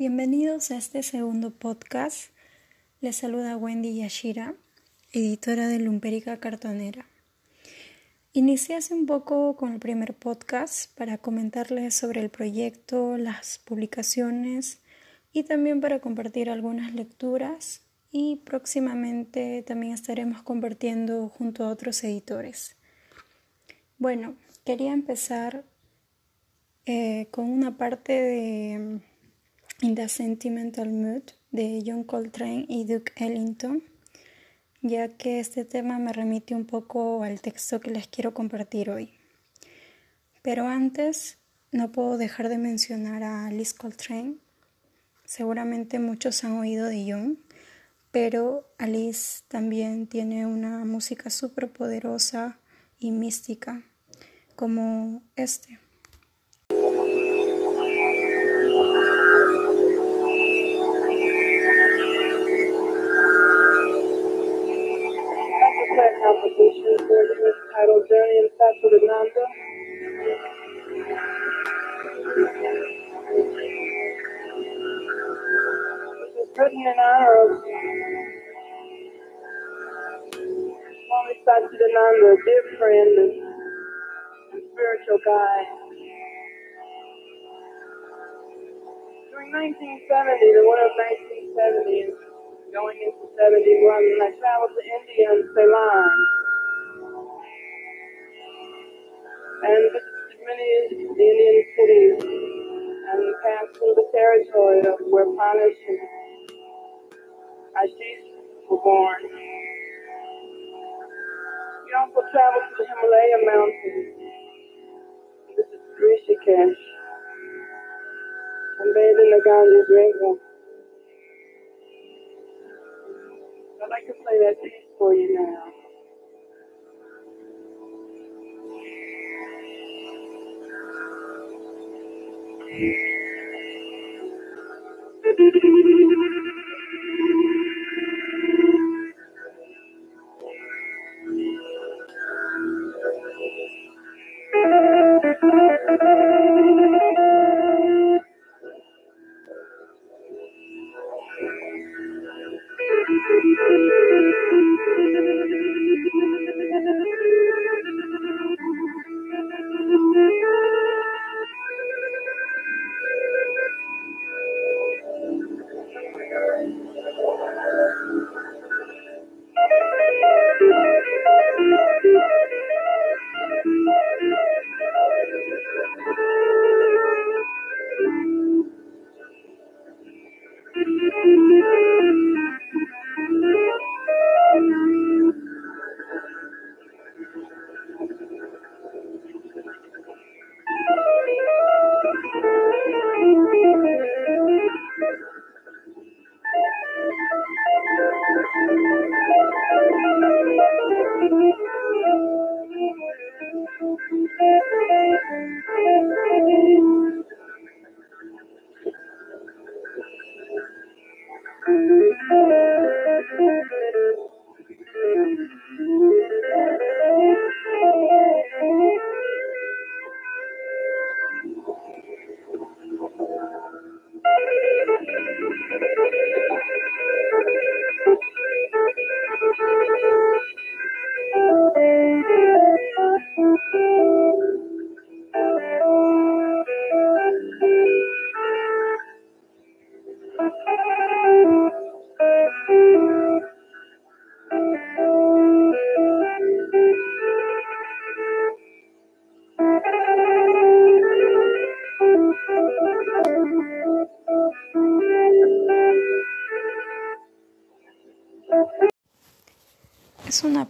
Bienvenidos a este segundo podcast. Les saluda Wendy Yashira, editora de Lumpérica Cartonera. Inicié hace un poco con el primer podcast para comentarles sobre el proyecto, las publicaciones y también para compartir algunas lecturas y próximamente también estaremos compartiendo junto a otros editores. Bueno, quería empezar eh, con una parte de In the Sentimental Mood de John Coltrane y Duke Ellington, ya que este tema me remite un poco al texto que les quiero compartir hoy. Pero antes, no puedo dejar de mencionar a Liz Coltrane. Seguramente muchos han oído de John, pero Alice también tiene una música súper poderosa y mística, como este. Titled Journey in Satchidananda. Which is written in honor of Swami Satchidananda, dear friend and, and spiritual guide. During 1970, the winter of 1970 going into 71, I traveled to India and Ceylon. and visited many Indian cities and passed through the territory of where Panish and were born. We also traveled to the Himalaya mountains. This is Rishikesh. And bathed in the Ganges River. I'd like to play that piece for you now. Es una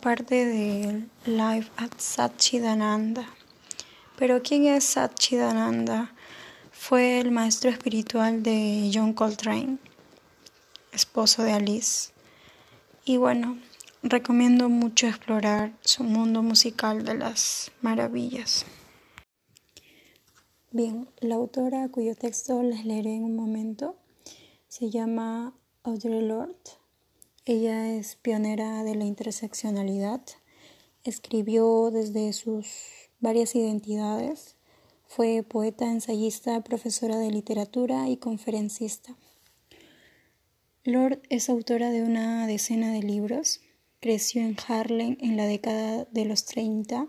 Parte de Live at Satchidananda. Pero ¿quién es Satchidananda? Fue el maestro espiritual de John Coltrane, esposo de Alice. Y bueno, recomiendo mucho explorar su mundo musical de las maravillas. Bien, la autora cuyo texto les leeré en un momento se llama Audre Lorde ella es pionera de la interseccionalidad. Escribió desde sus varias identidades. Fue poeta, ensayista, profesora de literatura y conferencista. Lord es autora de una decena de libros. Creció en Harlem en la década de los 30.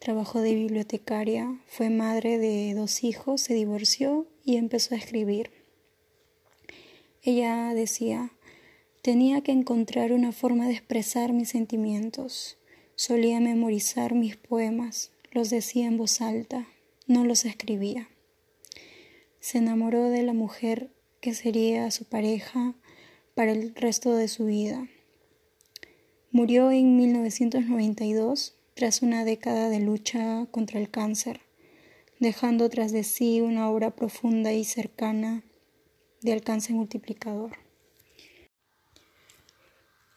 Trabajó de bibliotecaria, fue madre de dos hijos, se divorció y empezó a escribir. Ella decía, tenía que encontrar una forma de expresar mis sentimientos. Solía memorizar mis poemas, los decía en voz alta, no los escribía. Se enamoró de la mujer que sería su pareja para el resto de su vida. Murió en 1992 tras una década de lucha contra el cáncer, dejando tras de sí una obra profunda y cercana de alcance multiplicador.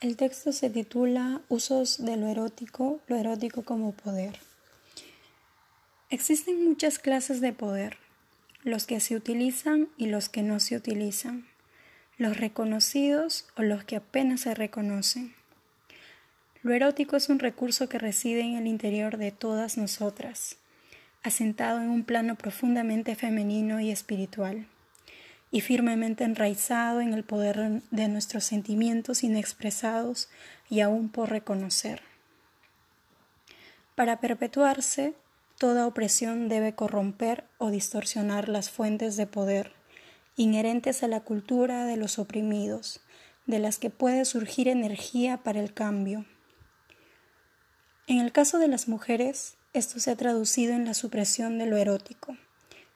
El texto se titula Usos de lo erótico, lo erótico como poder. Existen muchas clases de poder, los que se utilizan y los que no se utilizan, los reconocidos o los que apenas se reconocen. Lo erótico es un recurso que reside en el interior de todas nosotras, asentado en un plano profundamente femenino y espiritual, y firmemente enraizado en el poder de nuestros sentimientos inexpresados y aún por reconocer. Para perpetuarse, Toda opresión debe corromper o distorsionar las fuentes de poder inherentes a la cultura de los oprimidos, de las que puede surgir energía para el cambio. En el caso de las mujeres, esto se ha traducido en la supresión de lo erótico,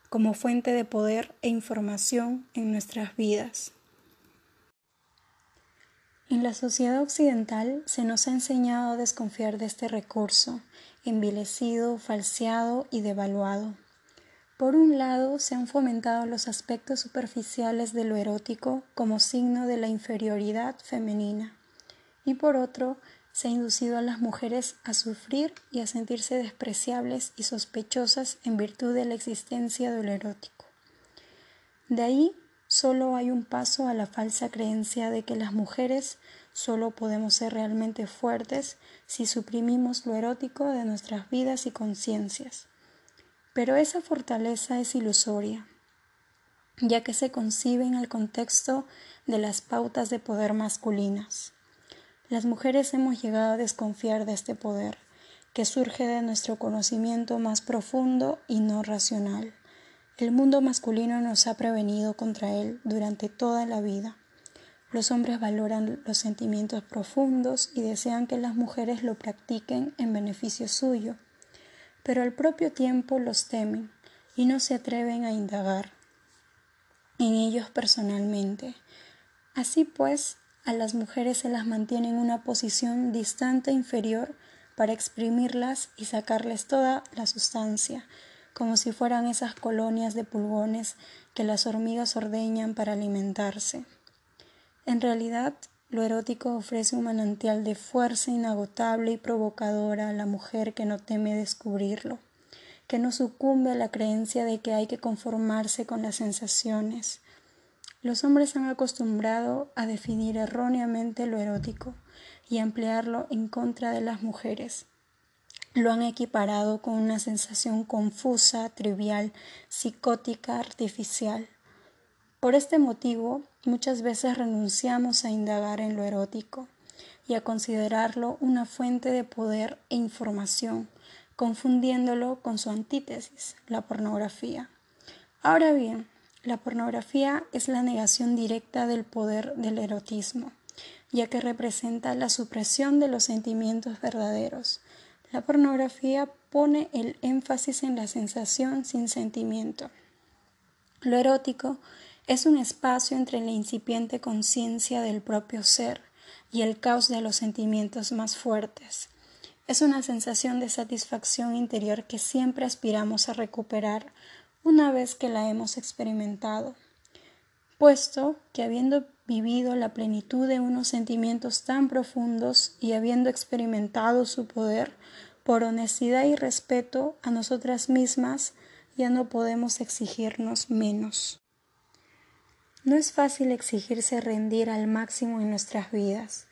como fuente de poder e información en nuestras vidas. En la sociedad occidental se nos ha enseñado a desconfiar de este recurso envilecido, falseado y devaluado. Por un lado, se han fomentado los aspectos superficiales de lo erótico como signo de la inferioridad femenina, y por otro, se ha inducido a las mujeres a sufrir y a sentirse despreciables y sospechosas en virtud de la existencia de lo erótico. De ahí solo hay un paso a la falsa creencia de que las mujeres Solo podemos ser realmente fuertes si suprimimos lo erótico de nuestras vidas y conciencias. Pero esa fortaleza es ilusoria, ya que se concibe en el contexto de las pautas de poder masculinas. Las mujeres hemos llegado a desconfiar de este poder, que surge de nuestro conocimiento más profundo y no racional. El mundo masculino nos ha prevenido contra él durante toda la vida. Los hombres valoran los sentimientos profundos y desean que las mujeres lo practiquen en beneficio suyo, pero al propio tiempo los temen y no se atreven a indagar en ellos personalmente. Así pues, a las mujeres se las mantiene en una posición distante inferior para exprimirlas y sacarles toda la sustancia, como si fueran esas colonias de pulgones que las hormigas ordeñan para alimentarse. En realidad, lo erótico ofrece un manantial de fuerza inagotable y provocadora a la mujer que no teme descubrirlo, que no sucumbe a la creencia de que hay que conformarse con las sensaciones. Los hombres han acostumbrado a definir erróneamente lo erótico y emplearlo en contra de las mujeres. Lo han equiparado con una sensación confusa, trivial, psicótica, artificial. Por este motivo, muchas veces renunciamos a indagar en lo erótico y a considerarlo una fuente de poder e información, confundiéndolo con su antítesis, la pornografía. Ahora bien, la pornografía es la negación directa del poder del erotismo, ya que representa la supresión de los sentimientos verdaderos. La pornografía pone el énfasis en la sensación sin sentimiento. Lo erótico es un espacio entre la incipiente conciencia del propio ser y el caos de los sentimientos más fuertes. Es una sensación de satisfacción interior que siempre aspiramos a recuperar una vez que la hemos experimentado, puesto que habiendo vivido la plenitud de unos sentimientos tan profundos y habiendo experimentado su poder, por honestidad y respeto a nosotras mismas, ya no podemos exigirnos menos. No es fácil exigirse rendir al máximo en nuestras vidas,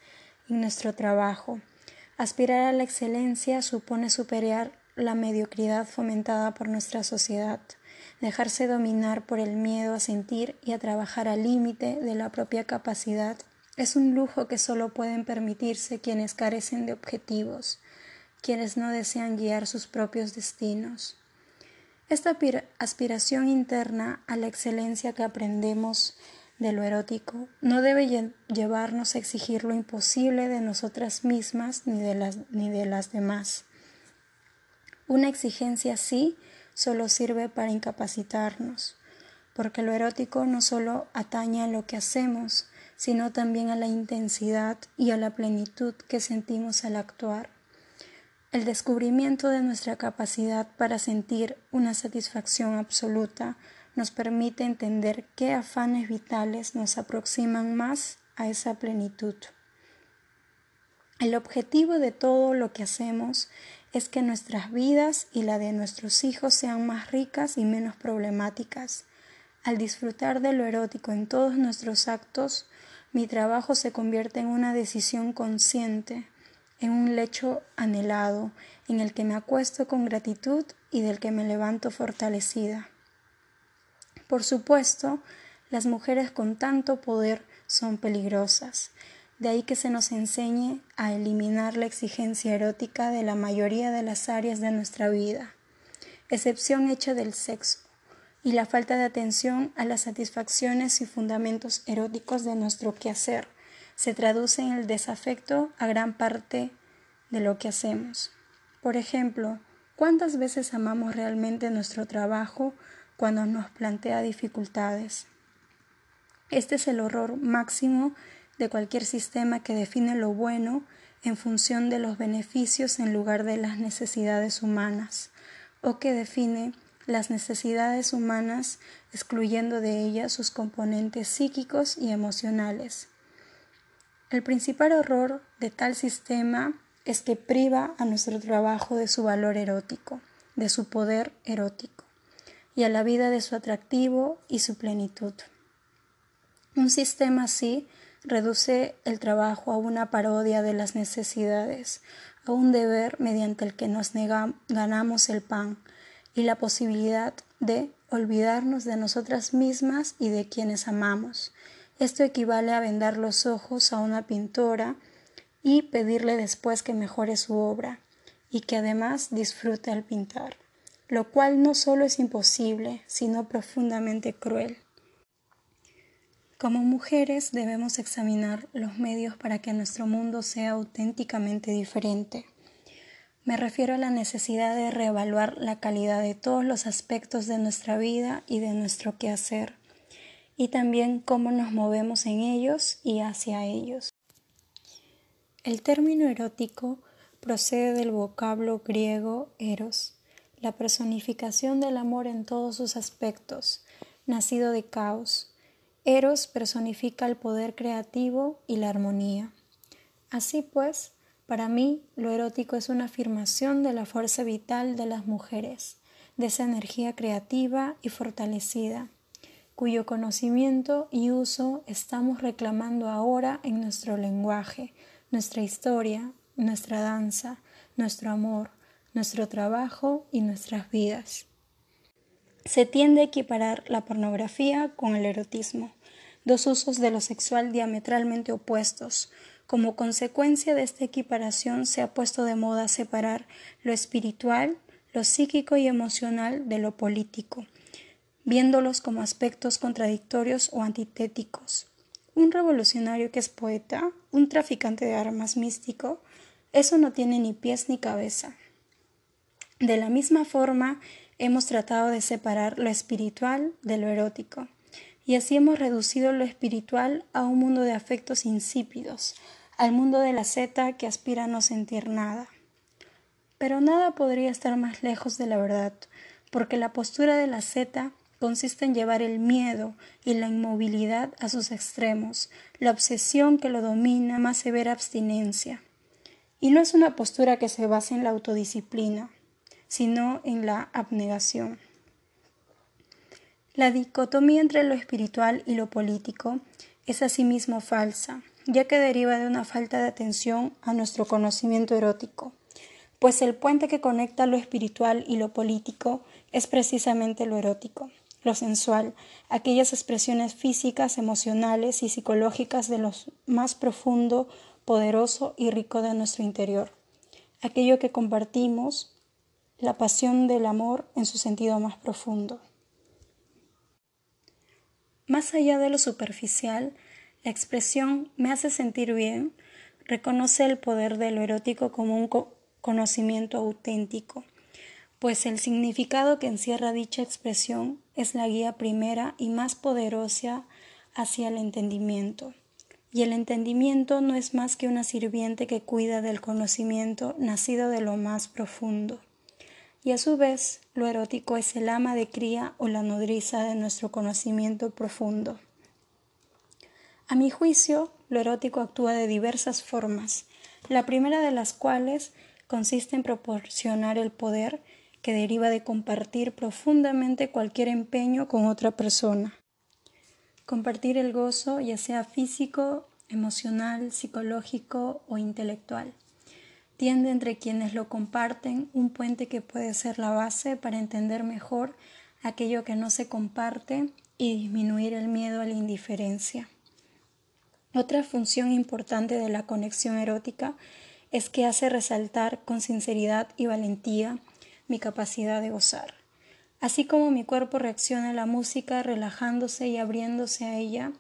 en nuestro trabajo. Aspirar a la excelencia supone superar la mediocridad fomentada por nuestra sociedad, dejarse dominar por el miedo a sentir y a trabajar al límite de la propia capacidad es un lujo que solo pueden permitirse quienes carecen de objetivos, quienes no desean guiar sus propios destinos. Esta aspiración interna a la excelencia que aprendemos de lo erótico no debe llevarnos a exigir lo imposible de nosotras mismas ni de las, ni de las demás. Una exigencia así solo sirve para incapacitarnos, porque lo erótico no solo atañe a lo que hacemos, sino también a la intensidad y a la plenitud que sentimos al actuar. El descubrimiento de nuestra capacidad para sentir una satisfacción absoluta nos permite entender qué afanes vitales nos aproximan más a esa plenitud. El objetivo de todo lo que hacemos es que nuestras vidas y la de nuestros hijos sean más ricas y menos problemáticas. Al disfrutar de lo erótico en todos nuestros actos, mi trabajo se convierte en una decisión consciente, en un lecho anhelado, en el que me acuesto con gratitud y del que me levanto fortalecida. Por supuesto, las mujeres con tanto poder son peligrosas, de ahí que se nos enseñe a eliminar la exigencia erótica de la mayoría de las áreas de nuestra vida, excepción hecha del sexo y la falta de atención a las satisfacciones y fundamentos eróticos de nuestro quehacer se traduce en el desafecto a gran parte de lo que hacemos. Por ejemplo, ¿cuántas veces amamos realmente nuestro trabajo cuando nos plantea dificultades. Este es el horror máximo de cualquier sistema que define lo bueno en función de los beneficios en lugar de las necesidades humanas, o que define las necesidades humanas excluyendo de ellas sus componentes psíquicos y emocionales. El principal horror de tal sistema es que priva a nuestro trabajo de su valor erótico, de su poder erótico y a la vida de su atractivo y su plenitud. Un sistema así reduce el trabajo a una parodia de las necesidades, a un deber mediante el que nos ganamos el pan y la posibilidad de olvidarnos de nosotras mismas y de quienes amamos. Esto equivale a vendar los ojos a una pintora y pedirle después que mejore su obra y que además disfrute al pintar lo cual no solo es imposible, sino profundamente cruel. Como mujeres debemos examinar los medios para que nuestro mundo sea auténticamente diferente. Me refiero a la necesidad de reevaluar la calidad de todos los aspectos de nuestra vida y de nuestro quehacer, y también cómo nos movemos en ellos y hacia ellos. El término erótico procede del vocablo griego eros, la personificación del amor en todos sus aspectos, nacido de caos. Eros personifica el poder creativo y la armonía. Así pues, para mí, lo erótico es una afirmación de la fuerza vital de las mujeres, de esa energía creativa y fortalecida, cuyo conocimiento y uso estamos reclamando ahora en nuestro lenguaje, nuestra historia, nuestra danza, nuestro amor, nuestro trabajo y nuestras vidas. Se tiende a equiparar la pornografía con el erotismo, dos usos de lo sexual diametralmente opuestos. Como consecuencia de esta equiparación se ha puesto de moda separar lo espiritual, lo psíquico y emocional de lo político, viéndolos como aspectos contradictorios o antitéticos. Un revolucionario que es poeta, un traficante de armas místico, eso no tiene ni pies ni cabeza. De la misma forma, hemos tratado de separar lo espiritual de lo erótico, y así hemos reducido lo espiritual a un mundo de afectos insípidos, al mundo de la seta que aspira a no sentir nada. Pero nada podría estar más lejos de la verdad, porque la postura de la seta consiste en llevar el miedo y la inmovilidad a sus extremos, la obsesión que lo domina más severa abstinencia. Y no es una postura que se base en la autodisciplina, sino en la abnegación. La dicotomía entre lo espiritual y lo político es asimismo falsa, ya que deriva de una falta de atención a nuestro conocimiento erótico, pues el puente que conecta lo espiritual y lo político es precisamente lo erótico, lo sensual, aquellas expresiones físicas, emocionales y psicológicas de lo más profundo, poderoso y rico de nuestro interior, aquello que compartimos, la pasión del amor en su sentido más profundo. Más allá de lo superficial, la expresión me hace sentir bien reconoce el poder de lo erótico como un conocimiento auténtico, pues el significado que encierra dicha expresión es la guía primera y más poderosa hacia el entendimiento. Y el entendimiento no es más que una sirviente que cuida del conocimiento nacido de lo más profundo. Y a su vez, lo erótico es el ama de cría o la nodriza de nuestro conocimiento profundo. A mi juicio, lo erótico actúa de diversas formas, la primera de las cuales consiste en proporcionar el poder que deriva de compartir profundamente cualquier empeño con otra persona. Compartir el gozo, ya sea físico, emocional, psicológico o intelectual. Tiende entre quienes lo comparten un puente que puede ser la base para entender mejor aquello que no se comparte y disminuir el miedo a la indiferencia. Otra función importante de la conexión erótica es que hace resaltar con sinceridad y valentía mi capacidad de gozar. Así como mi cuerpo reacciona a la música relajándose y abriéndose a ella,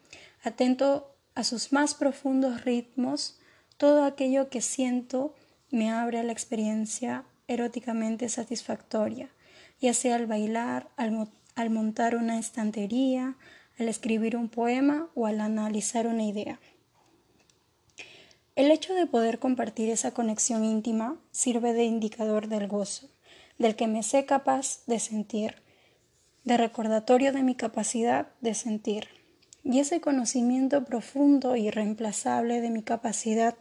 atento a sus más profundos ritmos, todo aquello que siento me abre a la experiencia eróticamente satisfactoria, ya sea al bailar, al, al montar una estantería, al escribir un poema o al analizar una idea. El hecho de poder compartir esa conexión íntima sirve de indicador del gozo, del que me sé capaz de sentir, de recordatorio de mi capacidad de sentir. Y ese conocimiento profundo y reemplazable de mi capacidad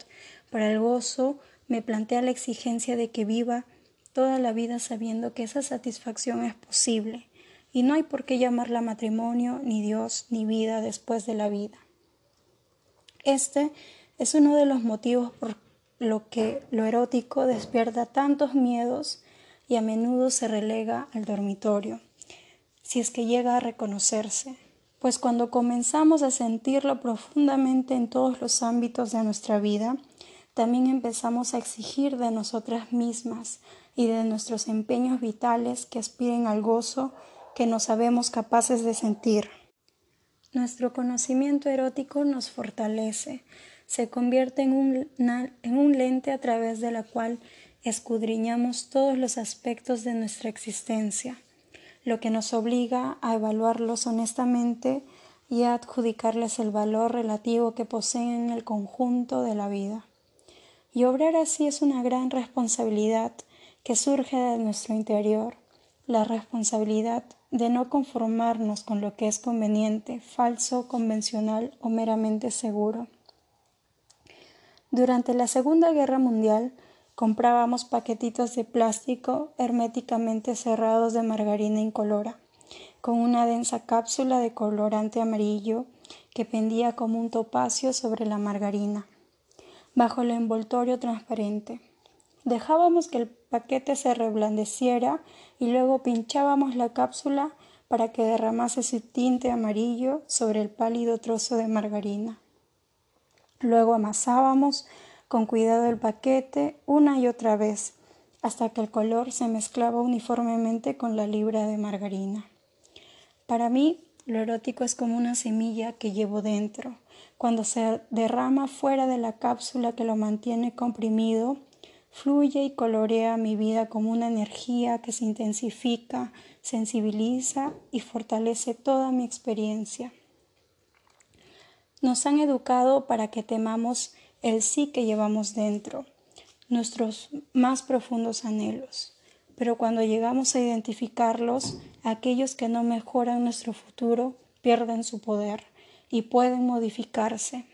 para el gozo me plantea la exigencia de que viva toda la vida sabiendo que esa satisfacción es posible y no hay por qué llamarla matrimonio, ni Dios, ni vida después de la vida. Este es uno de los motivos por lo que lo erótico despierta tantos miedos y a menudo se relega al dormitorio, si es que llega a reconocerse, pues cuando comenzamos a sentirlo profundamente en todos los ámbitos de nuestra vida, también empezamos a exigir de nosotras mismas y de nuestros empeños vitales que aspiren al gozo que no sabemos capaces de sentir. Nuestro conocimiento erótico nos fortalece, se convierte en un, en un lente a través de la cual escudriñamos todos los aspectos de nuestra existencia, lo que nos obliga a evaluarlos honestamente y a adjudicarles el valor relativo que poseen en el conjunto de la vida. Y obrar así es una gran responsabilidad que surge de nuestro interior, la responsabilidad de no conformarnos con lo que es conveniente, falso, convencional o meramente seguro. Durante la Segunda Guerra Mundial comprábamos paquetitos de plástico herméticamente cerrados de margarina incolora, con una densa cápsula de colorante amarillo que pendía como un topacio sobre la margarina, bajo el envoltorio transparente. Dejábamos que el paquete se reblandeciera y luego pinchábamos la cápsula para que derramase su tinte amarillo sobre el pálido trozo de margarina. Luego amasábamos con cuidado el paquete una y otra vez hasta que el color se mezclaba uniformemente con la libra de margarina. Para mí, lo erótico es como una semilla que llevo dentro. Cuando se derrama fuera de la cápsula que lo mantiene comprimido, fluye y colorea mi vida como una energía que se intensifica, sensibiliza y fortalece toda mi experiencia. Nos han educado para que temamos el sí que llevamos dentro, nuestros más profundos anhelos. Pero cuando llegamos a identificarlos, aquellos que no mejoran nuestro futuro pierden su poder y pueden modificarse.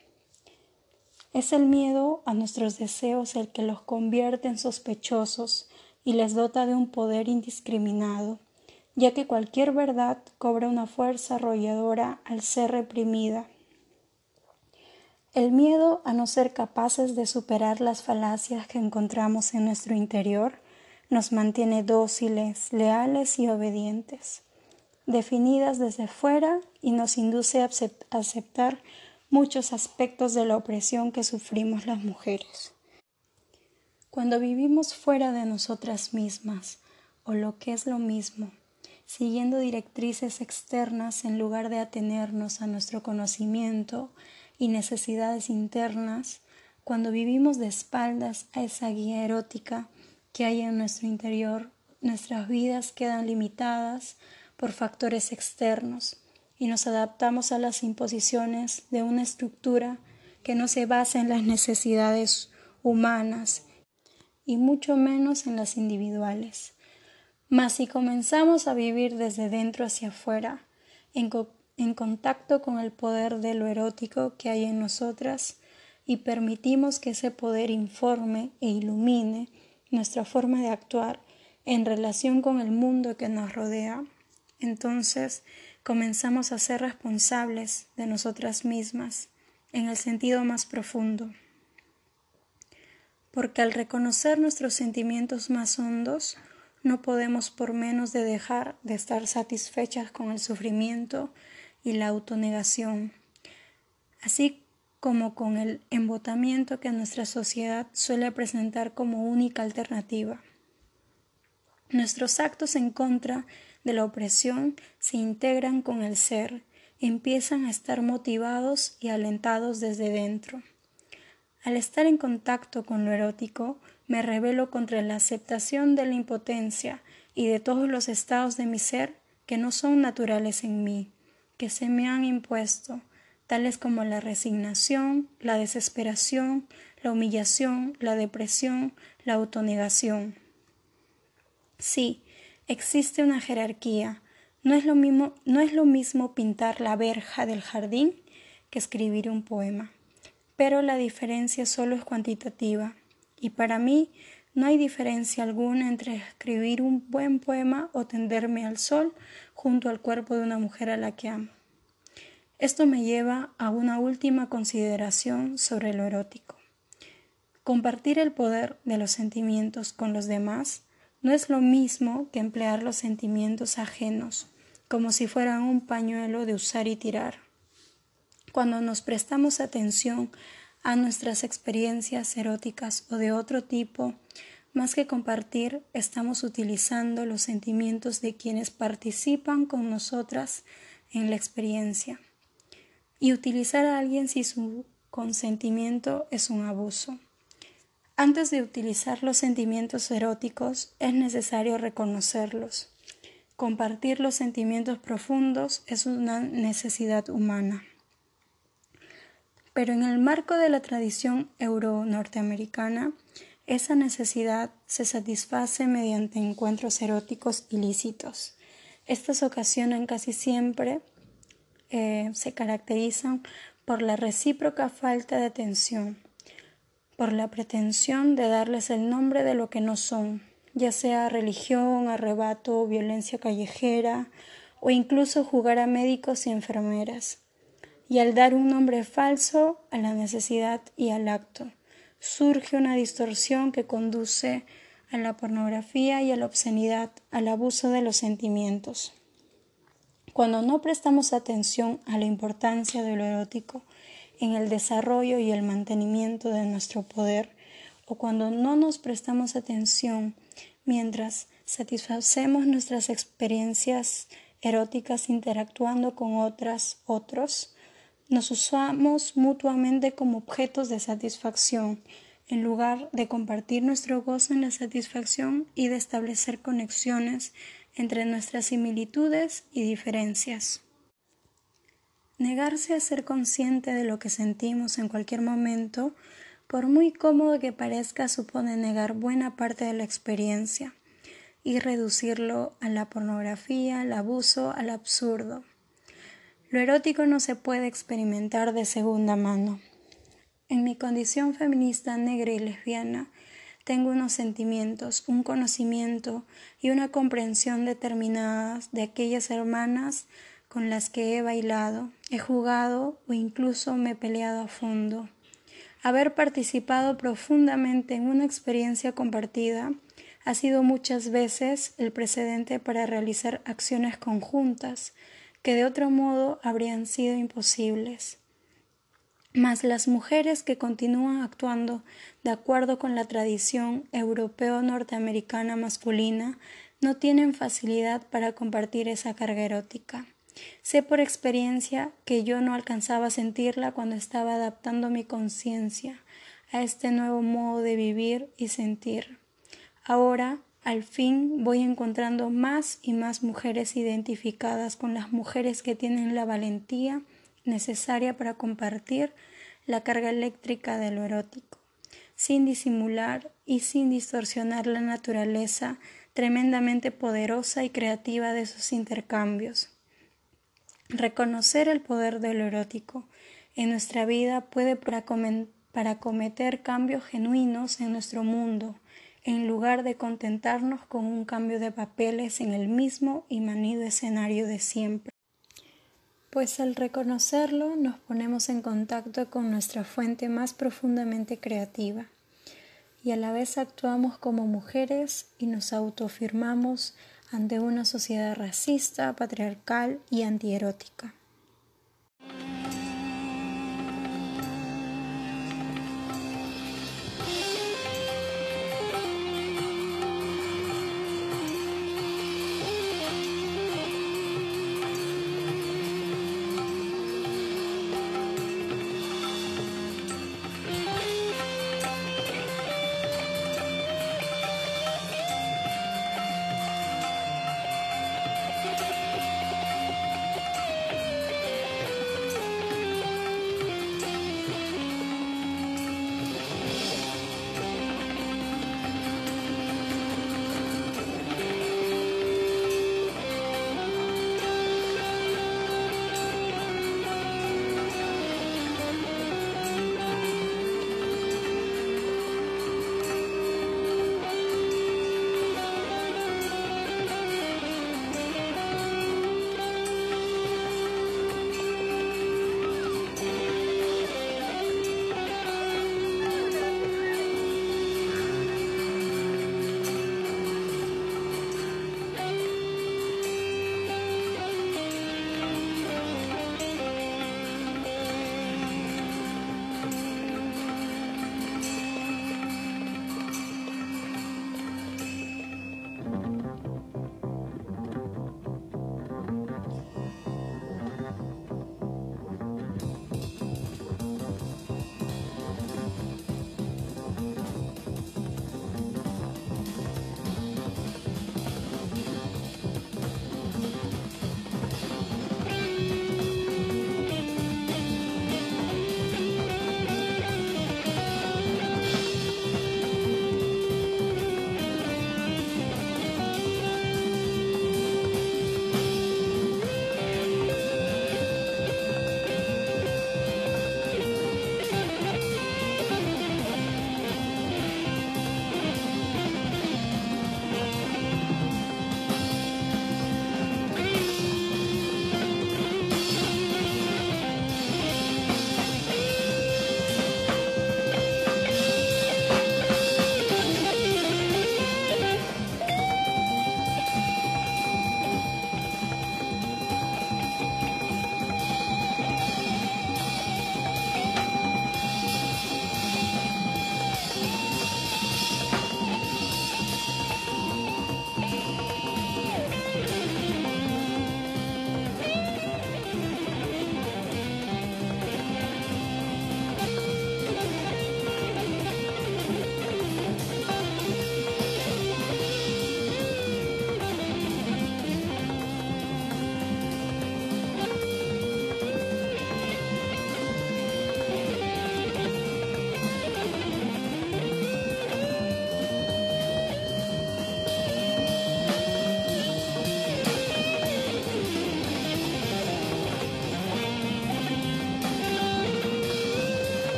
Es el miedo a nuestros deseos el que los convierte en sospechosos y les dota de un poder indiscriminado, ya que cualquier verdad cobra una fuerza arrolladora al ser reprimida. El miedo a no ser capaces de superar las falacias que encontramos en nuestro interior nos mantiene dóciles, leales y obedientes, definidas desde fuera y nos induce a aceptar muchos aspectos de la opresión que sufrimos las mujeres. Cuando vivimos fuera de nosotras mismas, o lo que es lo mismo, siguiendo directrices externas en lugar de atenernos a nuestro conocimiento y necesidades internas, cuando vivimos de espaldas a esa guía erótica que hay en nuestro interior, nuestras vidas quedan limitadas por factores externos y nos adaptamos a las imposiciones de una estructura que no se basa en las necesidades humanas y mucho menos en las individuales. Mas si comenzamos a vivir desde dentro hacia afuera, en, en contacto con el poder de lo erótico que hay en nosotras, y permitimos que ese poder informe e ilumine nuestra forma de actuar en relación con el mundo que nos rodea, entonces comenzamos a ser responsables de nosotras mismas en el sentido más profundo. Porque al reconocer nuestros sentimientos más hondos, no podemos por menos de dejar de estar satisfechas con el sufrimiento y la autonegación, así como con el embotamiento que nuestra sociedad suele presentar como única alternativa. Nuestros actos en contra de la opresión se integran con el ser, empiezan a estar motivados y alentados desde dentro. Al estar en contacto con lo erótico, me rebelo contra la aceptación de la impotencia y de todos los estados de mi ser que no son naturales en mí, que se me han impuesto, tales como la resignación, la desesperación, la humillación, la depresión, la autonegación. Sí, existe una jerarquía. No es lo mismo, no es lo mismo pintar la verja del jardín que escribir un poema. Pero la diferencia solo es cuantitativa y para mí no hay diferencia alguna entre escribir un buen poema o tenderme al sol junto al cuerpo de una mujer a la que amo. Esto me lleva a una última consideración sobre lo erótico. Compartir el poder de los sentimientos con los demás no es lo mismo que emplear los sentimientos ajenos como si fueran un pañuelo de usar y tirar. Cuando nos prestamos atención a nuestras experiencias eróticas o de otro tipo, más que compartir, estamos utilizando los sentimientos de quienes participan con nosotras en la experiencia. Y utilizar a alguien sin su consentimiento es un abuso. Antes de utilizar los sentimientos eróticos es necesario reconocerlos. Compartir los sentimientos profundos es una necesidad humana. Pero en el marco de la tradición euro-norteamericana, esa necesidad se satisface mediante encuentros eróticos ilícitos. Estas ocasiones casi siempre eh, se caracterizan por la recíproca falta de atención, por la pretensión de darles el nombre de lo que no son, ya sea religión, arrebato, violencia callejera o incluso jugar a médicos y enfermeras y al dar un nombre falso a la necesidad y al acto, surge una distorsión que conduce a la pornografía y a la obscenidad, al abuso de los sentimientos. Cuando no prestamos atención a la importancia de lo erótico en el desarrollo y el mantenimiento de nuestro poder, o cuando no nos prestamos atención mientras satisfacemos nuestras experiencias eróticas interactuando con otras, otros, nos usamos mutuamente como objetos de satisfacción, en lugar de compartir nuestro gozo en la satisfacción y de establecer conexiones entre nuestras similitudes y diferencias. Negarse a ser consciente de lo que sentimos en cualquier momento, por muy cómodo que parezca, supone negar buena parte de la experiencia y reducirlo a la pornografía, al abuso, al absurdo. Lo erótico no se puede experimentar de segunda mano. En mi condición feminista negra y lesbiana, tengo unos sentimientos, un conocimiento y una comprensión determinadas de aquellas hermanas con las que he bailado, he jugado o incluso me he peleado a fondo. Haber participado profundamente en una experiencia compartida ha sido muchas veces el precedente para realizar acciones conjuntas que de otro modo habrían sido imposibles. Mas las mujeres que continúan actuando de acuerdo con la tradición europeo-norteamericana masculina no tienen facilidad para compartir esa carga erótica. Sé por experiencia que yo no alcanzaba a sentirla cuando estaba adaptando mi conciencia a este nuevo modo de vivir y sentir. Ahora, al fin, voy encontrando más y más mujeres identificadas con las mujeres que tienen la valentía necesaria para compartir la carga eléctrica de lo erótico, sin disimular y sin distorsionar la naturaleza tremendamente poderosa y creativa de sus intercambios. Reconocer el poder de lo erótico en nuestra vida puede para, cometer cambios genuinos en nuestro mundo, en lugar de contentarnos con un cambio de papeles en el mismo y manido escenario de siempre. Pues al reconocerlo nos ponemos en contacto con nuestra fuente más profundamente creativa y a la vez actuamos como mujeres y nos autoafirmamos ante una sociedad racista, patriarcal y antierótica.